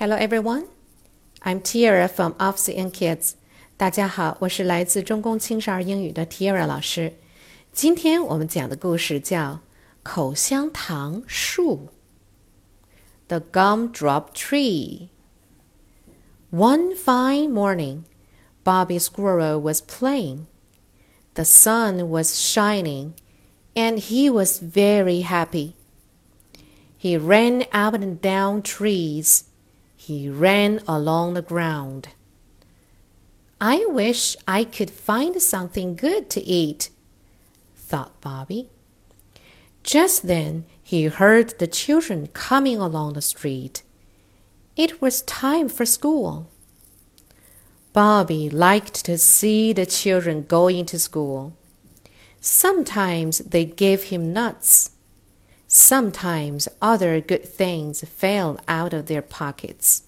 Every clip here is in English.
Hello everyone, I'm Tiara from Office and Kids. 大家好，我是来自中公青少儿英语的 Tiara 老师。今天我们讲的故事叫《口香糖树》（The Gumdrop Tree）。One fine morning, Bobby Squirrel was playing. The sun was shining, and he was very happy. He ran up and down trees. he ran along the ground. I wish I could find something good to eat, thought Bobby. Just then he heard the children coming along the street. It was time for school. Bobby liked to see the children going to school. Sometimes they gave him nuts. Sometimes other good things fell out of their pockets.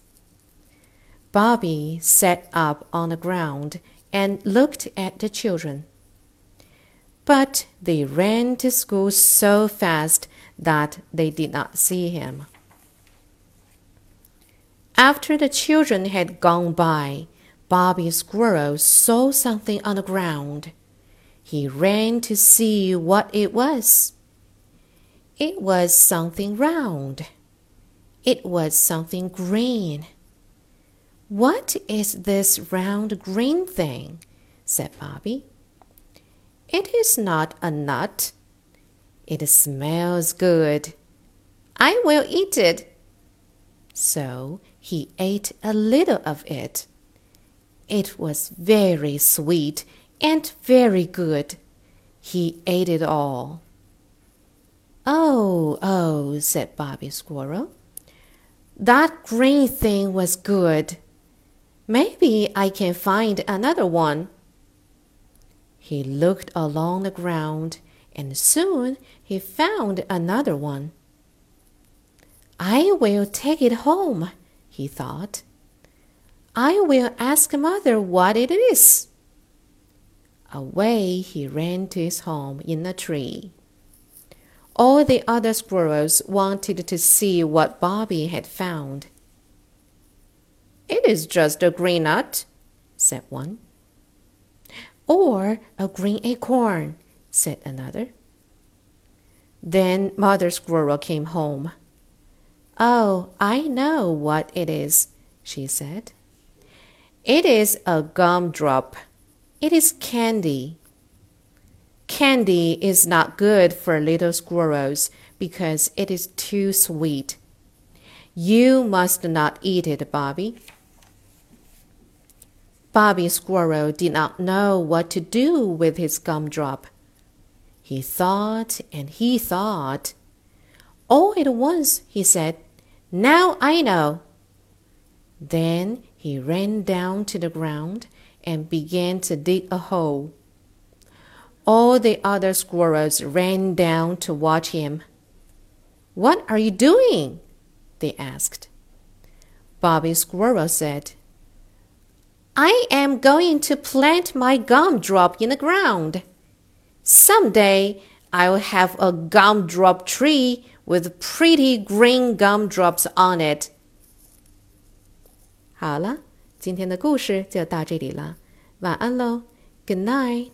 Bobby sat up on the ground and looked at the children. But they ran to school so fast that they did not see him. After the children had gone by, Bobby Squirrel saw something on the ground. He ran to see what it was. It was something round. It was something green. What is this round green thing? said Bobby. It is not a nut. It smells good. I will eat it. So he ate a little of it. It was very sweet and very good. He ate it all. Oh, oh, said Bobby Squirrel. That green thing was good. Maybe I can find another one. He looked along the ground and soon he found another one. I will take it home, he thought. I will ask mother what it is. Away he ran to his home in a tree. All the other squirrels wanted to see what Bobby had found. It is just a green nut, said one. Or a green acorn, said another. Then Mother Squirrel came home. Oh, I know what it is, she said. It is a gumdrop. It is candy. Candy is not good for little squirrels because it is too sweet. You must not eat it, Bobby. Bobby Squirrel did not know what to do with his gumdrop. He thought and he thought. All at once he said, Now I know. Then he ran down to the ground and began to dig a hole. All the other squirrels ran down to watch him. What are you doing? they asked. Bobby Squirrel said, I am going to plant my gumdrop in the ground. Someday I'll have a gumdrop tree with pretty green gumdrops on it. 好了，今天的故事就到这里了，晚安喽，Good night。